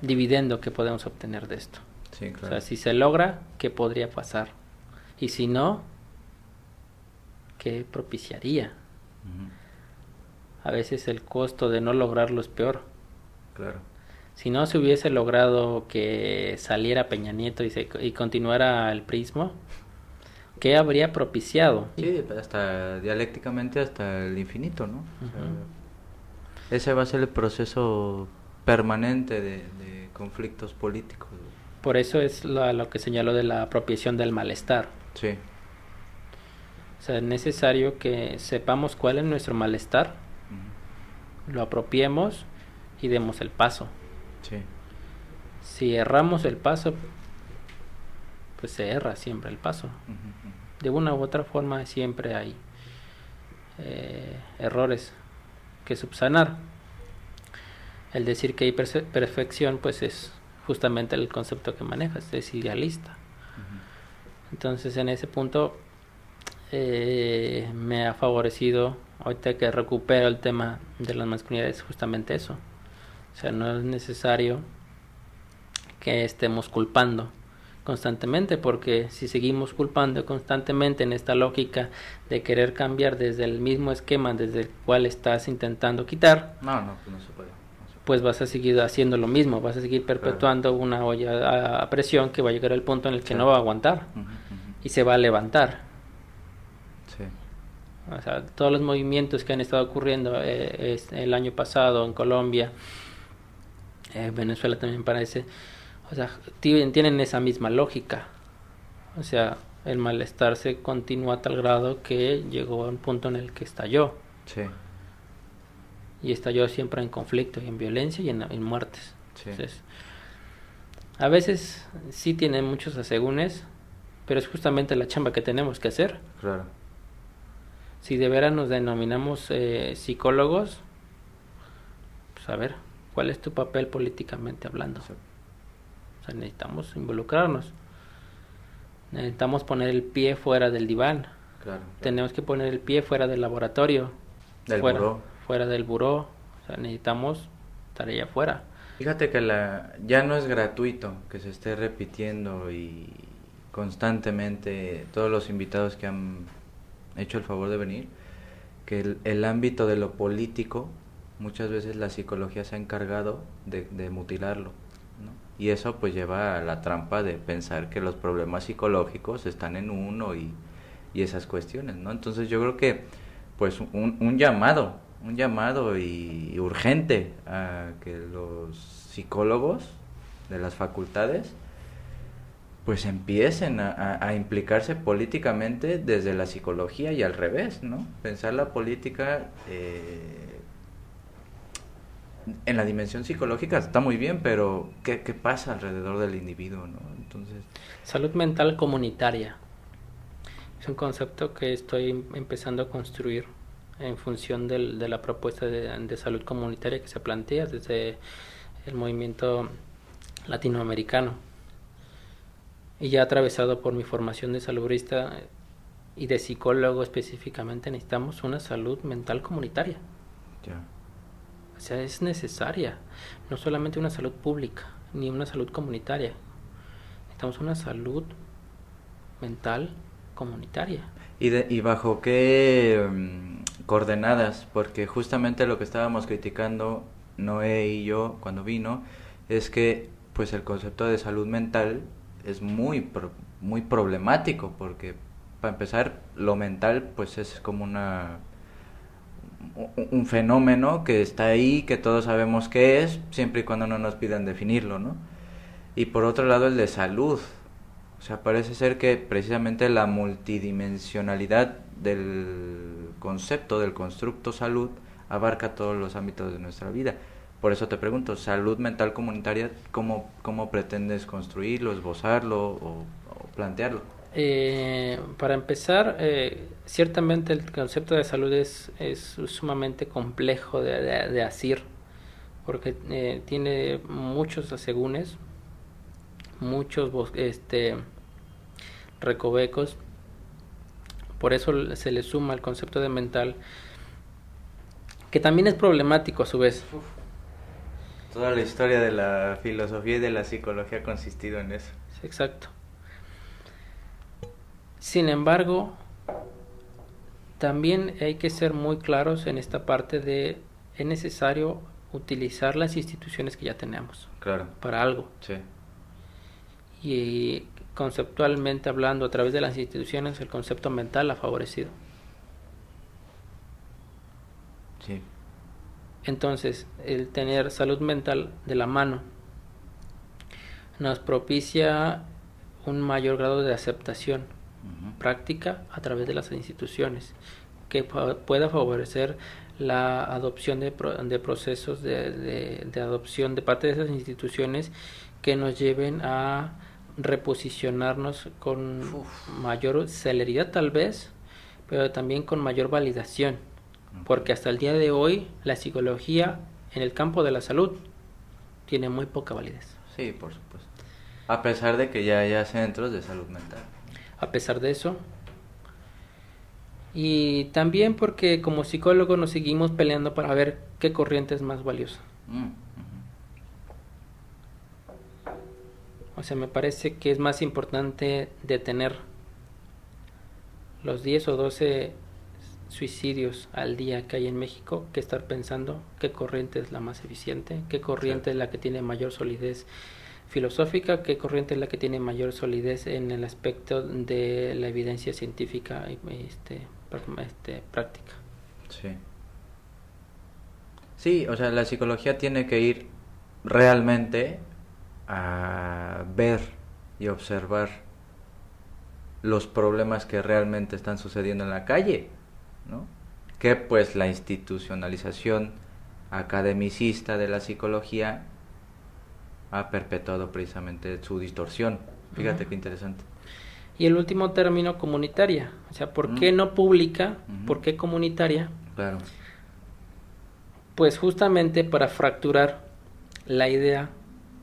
dividendo que podemos obtener de esto? Sí, O claro. sea, si se logra, ¿qué podría pasar? Y si no, ¿qué propiciaría? A veces el costo de no lograrlo es peor. Claro. Si no se hubiese logrado que saliera Peña Nieto y, se, y continuara el prismo, ¿qué habría propiciado? Sí, hasta dialécticamente hasta el infinito, ¿no? O sea, ese va a ser el proceso permanente de, de conflictos políticos. Por eso es la- lo que señaló de la apropiación del malestar. Sí, O sea, es necesario que sepamos cuál es nuestro malestar, ujú, lo apropiemos y demos el paso. sí, Si erramos el paso, pues se erra siempre el paso. De una u otra forma siempre hay eh, errores que subsanar. El decir que hay perfección, pues es justamente el concepto que manejas, es idealista. Entonces en ese punto eh, me ha favorecido, ahorita que recupero el tema de las masculinidades, justamente eso. O sea, no es necesario que estemos culpando constantemente, porque si seguimos culpando constantemente en esta lógica de querer cambiar desde el mismo esquema desde el cual estás intentando quitar, No, no, pues no se puede. no se puede. pues vas a seguir haciendo lo mismo, vas a seguir perpetuando una olla a- presión que va a llegar al punto en el que Sí. no va a aguantar y se va a levantar. Sí, O sea, todos los movimientos que han estado ocurriendo eh, es- el año pasado en Colombia, eh, Venezuela también parece, o sea, tienen, tienen esa misma lógica. O sea, el malestar se continúa a tal grado que llegó a un punto en el que estalló. sí, Y estalló siempre en conflicto, y en violencia y en, en muertes. sí. Entonces, a veces sí tienen muchos asegúnes, pero es justamente la chamba que tenemos que hacer. Claro. Si de veras nos denominamos eh, psicólogos, pues a ver, ¿cuál es tu papel políticamente hablando? Sí. Sea, necesitamos involucrarnos. Necesitamos poner el pie fuera del diván. Claro. Tenemos que poner el pie fuera del laboratorio Del fuera, buró. fuera del buró. O sea, necesitamos estar allá afuera. Fíjate que la, ya no es gratuito que se esté repitiendo y constantemente todos los invitados que han hecho el favor de venir, que el, el ámbito de lo político, muchas veces la psicología se ha encargado de, de mutilarlo. Y eso pues lleva a la trampa de pensar que los problemas psicológicos están en uno y, y esas cuestiones, ¿no? Entonces yo creo que pues un, un llamado, un llamado y urgente a que los psicólogos de las facultades pues empiecen a, a- a implicarse políticamente desde la psicología y al revés, ¿no? Pensar la política eh, en la dimensión psicológica está muy bien, pero ¿qué, qué pasa alrededor del individuo, ¿no? Entonces, Salud mental comunitaria. Es un concepto que estoy em- empezando a construir en función del- de la propuesta de, de salud comunitaria que se plantea desde el movimiento latinoamericano. Y ya atravesado por mi formación de salubrista y de psicólogo específicamente, necesitamos una salud mental comunitaria. ya. O sea, es necesaria. No solamente una salud pública, ni una salud comunitaria. Necesitamos una salud mental comunitaria. ¿Y, de- y bajo qué mm, coordenadas? Porque justamente lo que estábamos criticando Noé y yo cuando vino es que pues el concepto de salud mental es muy pro- muy problemático porque para empezar lo mental pues es como una un- fenómeno que está ahí, que todos sabemos qué es, siempre y cuando no nos pidan definirlo, ¿no? Y por otro lado el de salud. O sea, parece ser que precisamente la multidimensionalidad del concepto, del constructo salud, abarca todos los ámbitos de nuestra vida. Por eso te pregunto, salud mental comunitaria, ¿cómo, cómo pretendes construirlo, esbozarlo o, o plantearlo? Eh, para empezar, eh, ciertamente el concepto de salud es, es sumamente complejo de, de- de asir, porque eh, tiene muchos asegúnes, muchos este, recovecos, por eso se le suma el concepto de mental, que también es problemático a su vez. Toda la historia de la filosofía y de la psicología ha consistido en eso. Exacto. Sin embargo, también hay que ser muy claros en esta parte de es necesario utilizar las instituciones que ya tenemos Claro, para algo. sí, Y conceptualmente hablando, a través de las instituciones, el concepto mental ha favorecido. sí, Entonces, el tener salud mental de la mano nos propicia un mayor grado de aceptación práctica a través de las instituciones que pu- pueda favorecer la adopción de, de procesos de, de- de adopción de parte de esas instituciones que nos lleven a reposicionarnos con mayor celeridad tal vez, pero también con mayor validación, porque hasta el día de hoy la psicología en el campo de la salud tiene muy poca validez. sí, por supuesto. A pesar de que ya haya centros de salud mental. A pesar de eso. Y también porque como psicólogo nos seguimos peleando para ver qué corriente es más valiosa. Mm. O sea, me parece que es más importante detener los 10 o 12 suicidios al día que hay en México que estar pensando qué corriente es la más eficiente, qué corriente es la que tiene mayor solidez filosófica, qué corriente es la que tiene mayor solidez en el aspecto de la evidencia científica y este, este, práctica. Sí. Sí, o sea, la psicología tiene que ir realmente a ver y observar los problemas que realmente están sucediendo en la calle, ¿no? Que pues la institucionalización academicista de la psicología ha perpetuado precisamente su distorsión. Fíjate Ujú. qué interesante. Y el último término, comunitaria. O sea, ¿por qué Mm. no pública? Ujú. ¿Por qué comunitaria? Claro. Pues justamente para fracturar la idea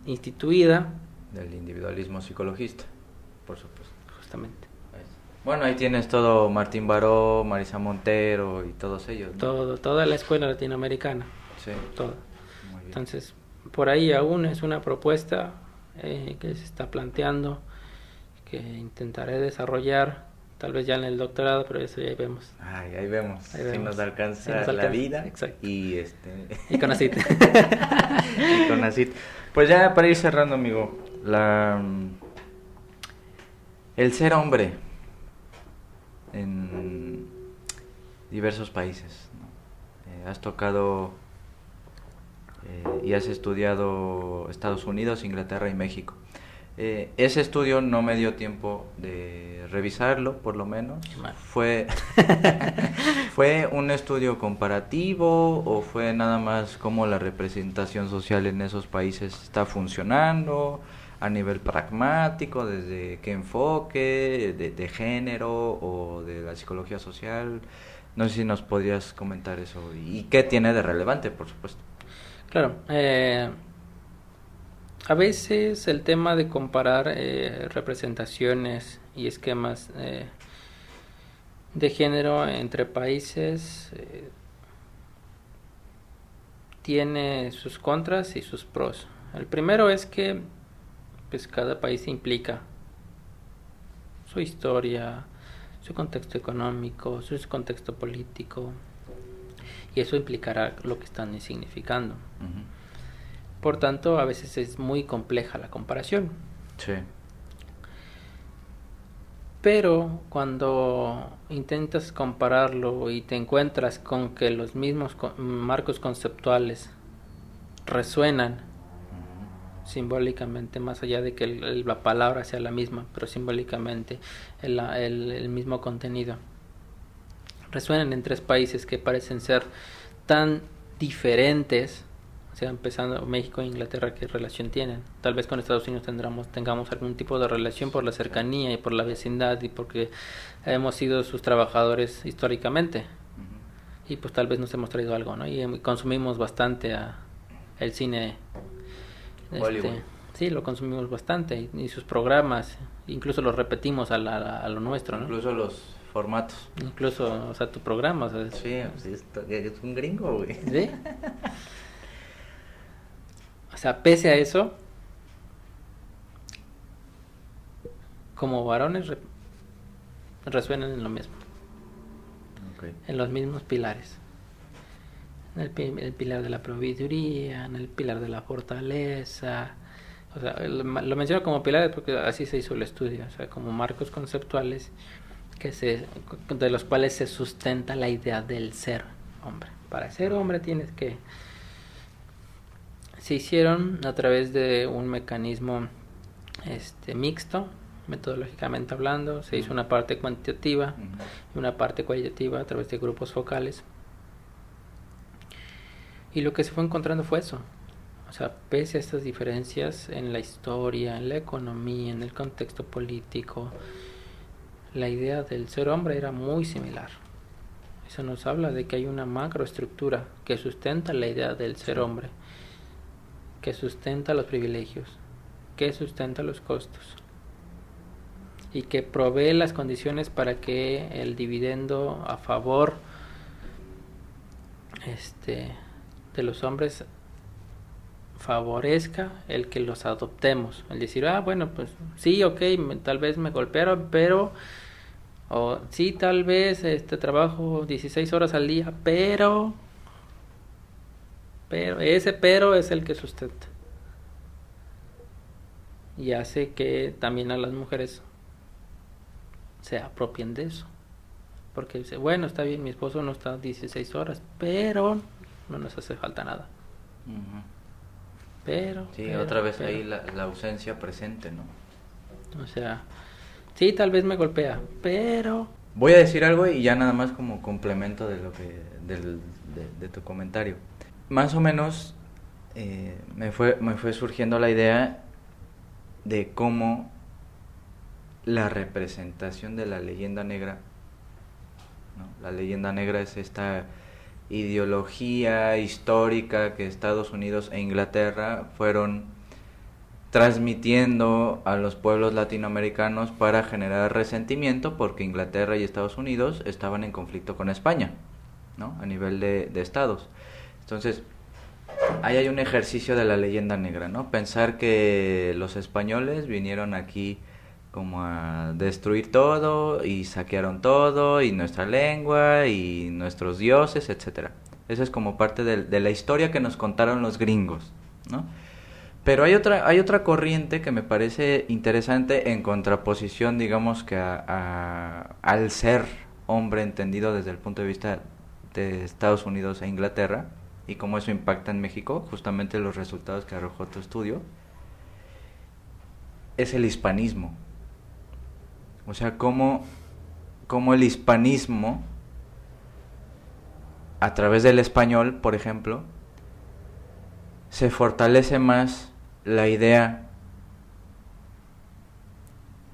instituida, Del individualismo psicologista, por supuesto. justamente. Bueno, ahí tienes todo Martín Baró, Marisa Montero y todos ellos. ¿no? Todo, toda la escuela latinoamericana. Sí. Todo. Entonces, por ahí aún es una propuesta eh, que se está planteando, que intentaré desarrollar, tal vez ya en el doctorado, pero eso ya vemos. Ay, ahí vemos. Ahí si vemos. nos alcanza Si nos la alcanza, vida exacto. y este Y con así. y con. Pues ya para ir cerrando, amigo, la mm, el ser hombre en diversos países. ¿no? Eh, has tocado eh, y has estudiado Estados Unidos, Inglaterra y México. Eh, ese estudio no me dio tiempo de revisarlo, por lo menos. Fue, ¿Fue un estudio comparativo o fue nada más cómo la representación social en esos países está funcionando a nivel pragmático, desde qué enfoque, de, de género o de la psicología social? No sé si nos podrías comentar eso y qué tiene de relevante, por supuesto. Claro, eh, a veces el tema de comparar eh, representaciones y esquemas eh, de género entre países eh, tiene sus contras y sus pros. El primero es que pues cada país implica su historia, su contexto económico, su contexto político y eso implicará lo que están significando. Por tanto, a veces es muy compleja la comparación. Sí. Pero cuando intentas compararlo y te encuentras con que los mismos co- marcos conceptuales resuenan simbólicamente, más allá de que el- la palabra sea la misma, pero simbólicamente el, el- el mismo contenido, resuenan en tres países que parecen ser tan diferentes, o sea, empezando México e Inglaterra, ¿qué relación tienen? Tal vez con Estados Unidos tendremos, tengamos algún tipo de relación por la cercanía y por la vecindad y porque hemos sido sus trabajadores históricamente y pues tal vez nos hemos traído algo, ¿no? Y em, consumimos bastante a el cine. este, sí, lo consumimos bastante y, y sus programas, incluso los repetimos a, la- a lo nuestro, ¿no? Incluso los formatos. Incluso, o sea, tu programa, o sea, es- Sí, pues, esto- es un gringo, güey. ¿sí? O sea, pese a eso, como varones re- resuenan en lo mismo. En los mismos pilares. En el, pi- el pilar de la proveeduría, en el pilar de la fortaleza. O sea, lo, lo menciono como pilares porque así se hizo el estudio, o sea, como marcos conceptuales que se, de los cuales se sustenta la idea del ser hombre. Para ser hombre tienes que... Se hicieron a través de un mecanismo este, mixto, metodológicamente hablando. Se hizo una parte cuantitativa y una parte cualitativa a través de grupos focales. Y lo que se fue encontrando fue eso. O sea, pese a estas diferencias en la historia, en la economía, en el contexto político, la idea del ser hombre era muy similar. Eso nos habla de que hay una macroestructura que sustenta la idea del ser hombre, que sustenta los privilegios, que sustenta los costos y que provee las condiciones para que el dividendo a favor este de los hombres favorezca el que los adoptemos el decir ah bueno pues sí ok me- tal vez me golpearon pero o sí tal vez este trabajo 16 horas al día pero pero ese pero es el que sustenta y hace que también a las mujeres se apropien de eso. Porque dice, bueno, está bien, mi esposo no está 16 horas, pero no nos hace falta nada. Pero. Sí, pero, otra vez pero. ahí la, la ausencia presente, ¿no? O sea, sí, tal vez me golpea, pero. Voy a decir algo y ya nada más como complemento de lo que del, de, tu comentario. Más o menos eh, me fue me fue surgiendo la idea de cómo la representación de la leyenda negra, la leyenda negra es esta ideología histórica que Estados Unidos e Inglaterra fueron transmitiendo a los pueblos latinoamericanos para generar resentimiento porque Inglaterra y Estados Unidos estaban en conflicto con España, ¿no? A nivel de, estados. Entonces, ahí hay un ejercicio de la leyenda negra, ¿no? Pensar que los españoles vinieron aquí como a destruir todo y saquearon todo y nuestra lengua y nuestros dioses, etcétera. Eso es como parte de, de la historia que nos contaron los gringos, ¿no? Pero hay otra, hay otra corriente que me parece interesante en contraposición, digamos, que a, al ser hombre entendido desde el punto de vista de Estados Unidos e Inglaterra y cómo eso impacta en México, justamente los resultados que arrojó tu estudio, es el hispanismo. O sea, cómo, cómo el hispanismo, a través del español, por ejemplo, se fortalece más la idea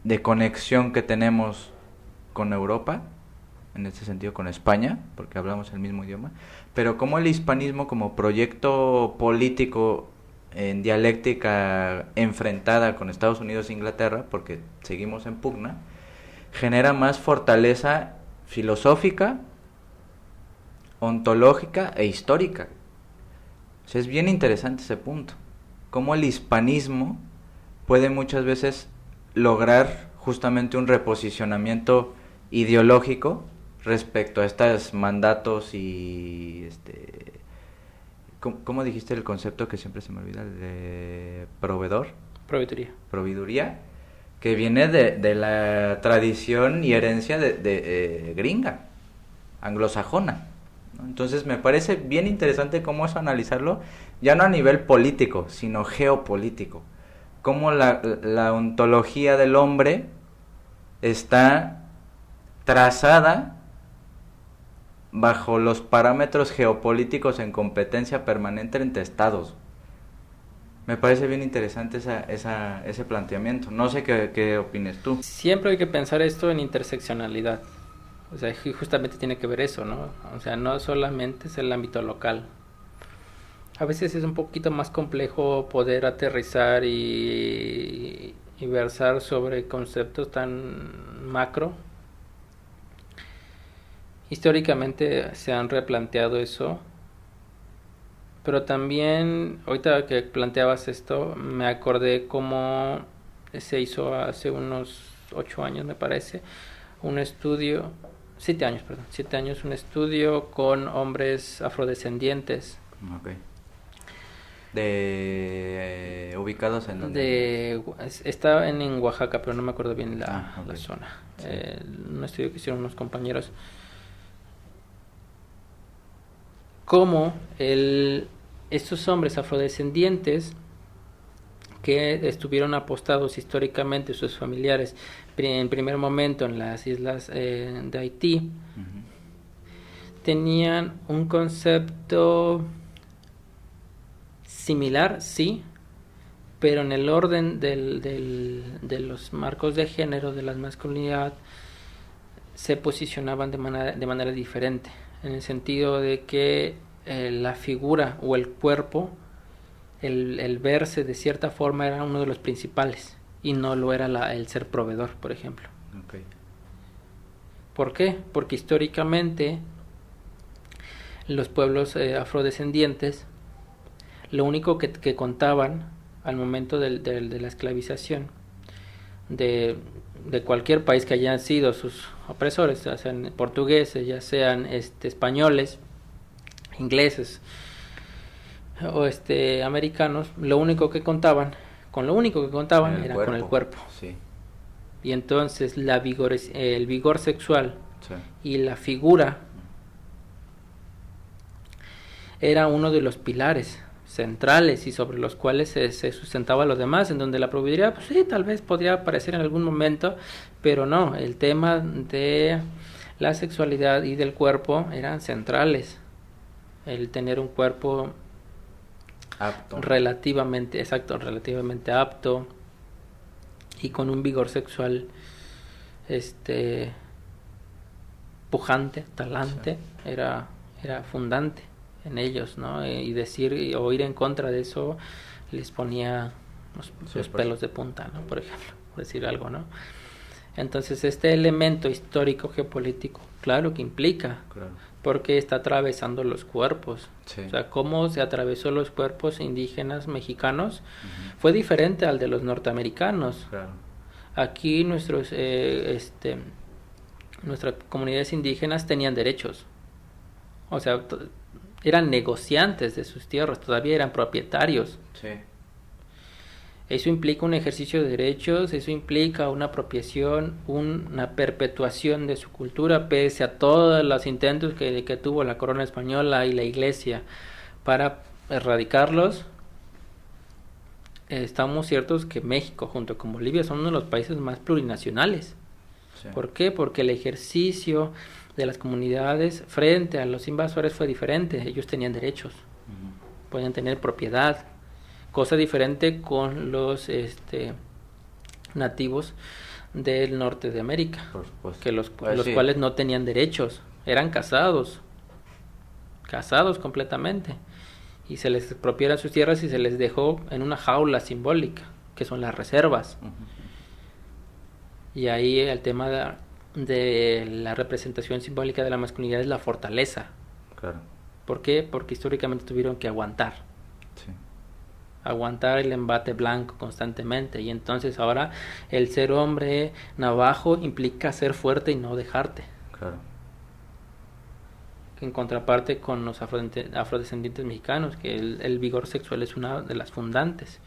de conexión que tenemos con Europa, en este sentido con España, porque hablamos el mismo idioma, pero como el hispanismo como proyecto político en dialéctica enfrentada con Estados Unidos e Inglaterra, porque seguimos en pugna, genera más fortaleza filosófica, ontológica e histórica. Es bien interesante ese punto cómo el hispanismo puede muchas veces lograr justamente un reposicionamiento ideológico respecto a estos mandatos y este ¿cómo, dijiste el concepto que siempre se me olvida de proveedor. Proveeduría. Proveeduría que viene de, de la tradición y herencia de, de eh, gringa anglosajona entonces me parece bien interesante cómo eso analizarlo, ya no a nivel político, sino geopolítico. Cómo la, la ontología del hombre está trazada bajo los parámetros geopolíticos en competencia permanente entre estados. Me parece bien interesante esa, esa, ese planteamiento. No sé qué, qué opines tú. Siempre hay que pensar esto en interseccionalidad. O sea, justamente tiene que ver eso, ¿no? O sea, no solamente es el ámbito local. A veces es un poquito más complejo poder aterrizar y, versar sobre conceptos tan macro. Históricamente se han replanteado eso, pero también, ahorita que planteabas esto, me acordé cómo se hizo hace unos ocho años, me parece, un estudio siete años, perdón, siete años, un estudio con hombres afrodescendientes. De ubicados en donde de estaba en, en, Oaxaca pero no me acuerdo bien la, ah, la zona. Eh, un estudio que hicieron unos compañeros. Cómo el estos hombres afrodescendientes que estuvieron apostados históricamente sus familiares en primer momento en las islas eh, de Haití, tenían un concepto similar, sí, pero en el orden del, del, de los marcos de género, de la masculinidad, se posicionaban de manera, de manera diferente, en el sentido de que eh, la figura o el cuerpo, el, el verse de cierta forma era uno de los principales y no lo era la, el ser proveedor, por ejemplo. Okay. ¿Por qué? Porque históricamente los pueblos eh, afrodescendientes lo único que, que, contaban al momento de, de, de la esclavización de, de, cualquier país que hayan sido sus opresores, ya sean portugueses, ya sean este, españoles, ingleses o este, americanos, lo único que contaban con lo único que contaban era con el cuerpo. Sí. Y entonces la vigor, el vigor sexual y la figura era uno de los pilares centrales y sobre los cuales se, se sustentaba los demás, en donde la probabilidad, pues sí, tal vez podría aparecer en algún momento, pero no, el tema de la sexualidad y del cuerpo eran centrales. El tener un cuerpo apto. Relativamente, exacto, relativamente apto y con un vigor sexual este pujante, talante, era, era fundante en ellos, ¿no? Eh, y decir o ir en contra de eso les ponía los, pelos de punta, ¿no? Por ejemplo, por decir algo, ¿no? Entonces, este elemento histórico geopolítico, claro que implica, porque está atravesando los cuerpos. O sea, cómo se atravesó los cuerpos indígenas mexicanos fue diferente al de los norteamericanos. Aquí nuestros, eh, este, nuestras comunidades indígenas tenían derechos. O sea, eran negociantes de sus tierras, todavía eran propietarios. Sí. Eso implica un ejercicio de derechos, eso implica una apropiación, una perpetuación de su cultura, pese a todos los intentos que, que tuvo la corona española y la iglesia para erradicarlos. Estamos ciertos que México, junto con Bolivia, son uno de los países más plurinacionales. ¿Por qué? Porque el ejercicio de las comunidades frente a los invasores fue diferente. Ellos tenían derechos, podían tener propiedad, cosa diferente con los este, nativos del norte de América, que los, pues los cuales no tenían derechos, eran casados, casados completamente, y se les expropiaron sus tierras y se les dejó en una jaula simbólica, que son las reservas. Y ahí el tema de, de, la representación simbólica de la masculinidad es la fortaleza. Claro. ¿Por qué? Porque históricamente tuvieron que aguantar aguantar el embate blanco constantemente y entonces ahora el ser hombre navajo implica ser fuerte y no dejarte. Claro. En contraparte con los afrodescendientes mexicanos, que el, vigor sexual es una de las fundantes.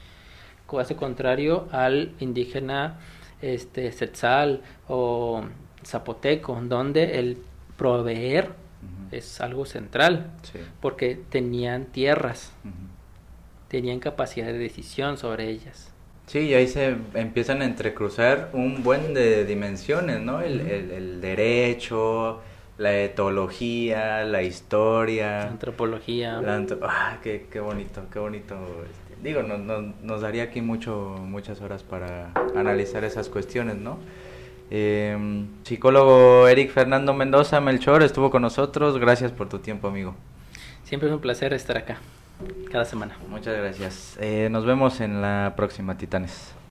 Caso contrario al indígena este Setzal o zapoteco, donde el proveer es algo central, porque tenían tierras tenían capacidad de decisión sobre ellas. Sí, y ahí se empiezan a entrecruzar un buen de dimensiones, ¿no? El, el, derecho, la etología, la historia. La antropología. ah, qué, qué, bonito, qué bonito. Este, digo, no, no, nos daría aquí mucho, muchas horas para analizar esas cuestiones, ¿no? Eh, psicólogo Eric Fernando Mendoza Melchor estuvo con nosotros. Gracias por tu tiempo, amigo. Siempre es un placer estar acá cada semana. Muchas gracias. Eh, nos vemos en la próxima, Titanes.